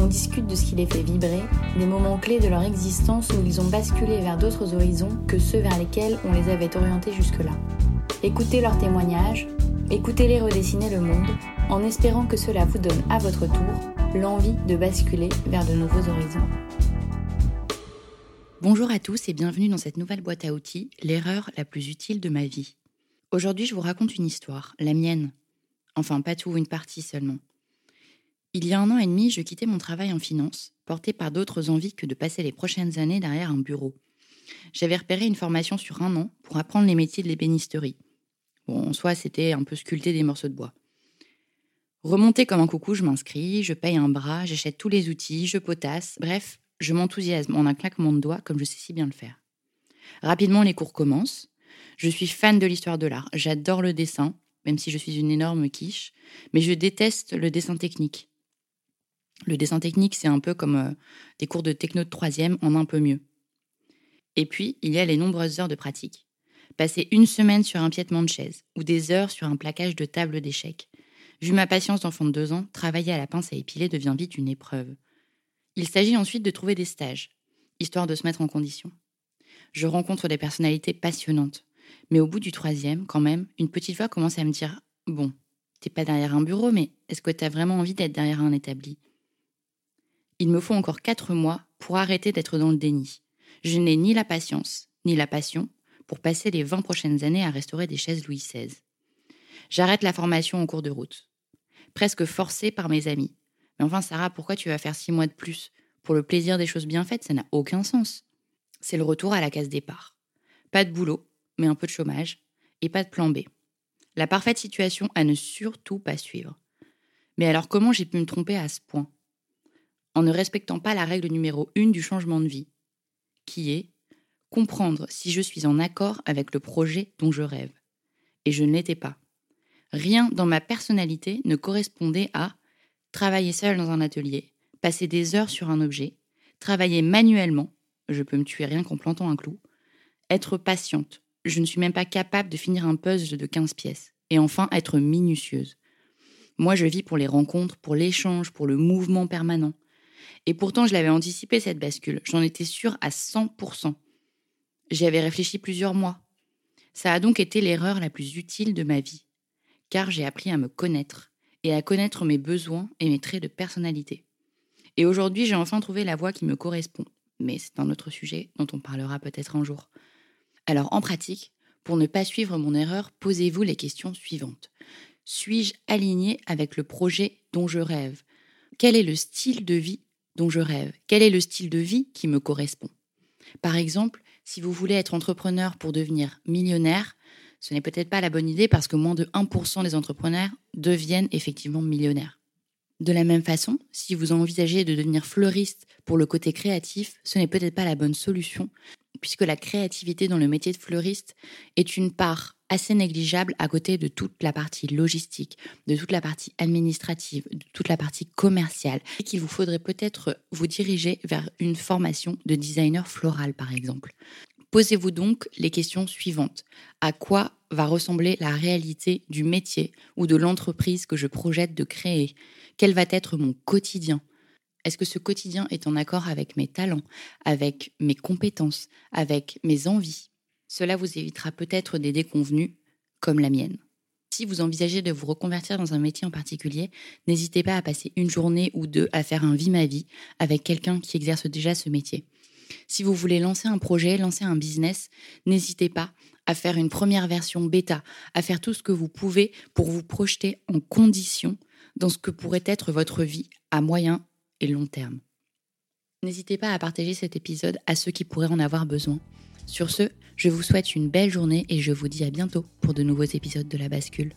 On discute de ce qui les fait vibrer, des moments clés de leur existence où ils ont basculé vers d'autres horizons que ceux vers lesquels on les avait orientés jusque-là. Écoutez leurs témoignages, écoutez-les redessiner le monde, en espérant que cela vous donne à votre tour l'envie de basculer vers de nouveaux horizons. Bonjour à tous et bienvenue dans cette nouvelle boîte à outils, l'erreur la plus utile de ma vie. Aujourd'hui, je vous raconte une histoire, la mienne. Enfin, pas tout, une partie seulement. Il y a un an et demi, je quittais mon travail en finance, porté par d'autres envies que de passer les prochaines années derrière un bureau. J'avais repéré une formation sur un an pour apprendre les métiers de l'ébénisterie. Bon, en soi, c'était un peu sculpter des morceaux de bois. Remonté comme un coucou, je m'inscris, je paye un bras, j'achète tous les outils, je potasse, bref, je m'enthousiasme en un claquement de doigts comme je sais si bien le faire. Rapidement, les cours commencent. Je suis fan de l'histoire de l'art, j'adore le dessin, même si je suis une énorme quiche, mais je déteste le dessin technique. Le dessin technique, c'est un peu comme euh, des cours de techno de troisième en un peu mieux. Et puis, il y a les nombreuses heures de pratique. Passer une semaine sur un piétement de chaise ou des heures sur un plaquage de table d'échecs. Vu ma patience d'enfant de deux ans, travailler à la pince à épiler devient vite une épreuve. Il s'agit ensuite de trouver des stages, histoire de se mettre en condition. Je rencontre des personnalités passionnantes, mais au bout du troisième, quand même, une petite voix commence à me dire Bon, t'es pas derrière un bureau, mais est-ce que t'as vraiment envie d'être derrière un établi? Il me faut encore quatre mois pour arrêter d'être dans le déni. Je n'ai ni la patience, ni la passion pour passer les vingt prochaines années à restaurer des chaises Louis XVI. J'arrête la formation en cours de route presque forcée par mes amis. Mais enfin, Sarah, pourquoi tu vas faire six mois de plus Pour le plaisir des choses bien faites, ça n'a aucun sens. C'est le retour à la case départ. Pas de boulot, mais un peu de chômage, et pas de plan B. La parfaite situation à ne surtout pas suivre. Mais alors comment j'ai pu me tromper à ce point? En ne respectant pas la règle numéro une du changement de vie, qui est comprendre si je suis en accord avec le projet dont je rêve. Et je ne l'étais pas. Rien dans ma personnalité ne correspondait à travailler seul dans un atelier, passer des heures sur un objet, travailler manuellement, je peux me tuer rien qu'en plantant un clou, être patiente, je ne suis même pas capable de finir un puzzle de 15 pièces, et enfin être minutieuse. Moi, je vis pour les rencontres, pour l'échange, pour le mouvement permanent. Et pourtant, je l'avais anticipé, cette bascule. J'en étais sûre à 100%. J'y avais réfléchi plusieurs mois. Ça a donc été l'erreur la plus utile de ma vie car j'ai appris à me connaître et à connaître mes besoins et mes traits de personnalité. Et aujourd'hui, j'ai enfin trouvé la voie qui me correspond, mais c'est un autre sujet dont on parlera peut-être un jour. Alors en pratique, pour ne pas suivre mon erreur, posez-vous les questions suivantes. Suis-je aligné avec le projet dont je rêve? Quel est le style de vie dont je rêve Quel est le style de vie qui me correspond? Par exemple, si vous voulez être entrepreneur pour devenir millionnaire, ce n'est peut-être pas la bonne idée parce que moins de 1% des entrepreneurs deviennent effectivement millionnaires. De la même façon, si vous envisagez de devenir fleuriste pour le côté créatif, ce n'est peut-être pas la bonne solution, puisque la créativité dans le métier de fleuriste est une part assez négligeable à côté de toute la partie logistique, de toute la partie administrative, de toute la partie commerciale, et qu'il vous faudrait peut-être vous diriger vers une formation de designer floral, par exemple. Posez-vous donc les questions suivantes. À quoi va ressembler la réalité du métier ou de l'entreprise que je projette de créer? Quel va être mon quotidien? Est-ce que ce quotidien est en accord avec mes talents, avec mes compétences, avec mes envies? Cela vous évitera peut-être des déconvenus comme la mienne. Si vous envisagez de vous reconvertir dans un métier en particulier, n'hésitez pas à passer une journée ou deux à faire un vie ma vie avec quelqu'un qui exerce déjà ce métier. Si vous voulez lancer un projet, lancer un business, n'hésitez pas à faire une première version bêta, à faire tout ce que vous pouvez pour vous projeter en condition dans ce que pourrait être votre vie à moyen et long terme. N'hésitez pas à partager cet épisode à ceux qui pourraient en avoir besoin. Sur ce, je vous souhaite une belle journée et je vous dis à bientôt pour de nouveaux épisodes de la bascule.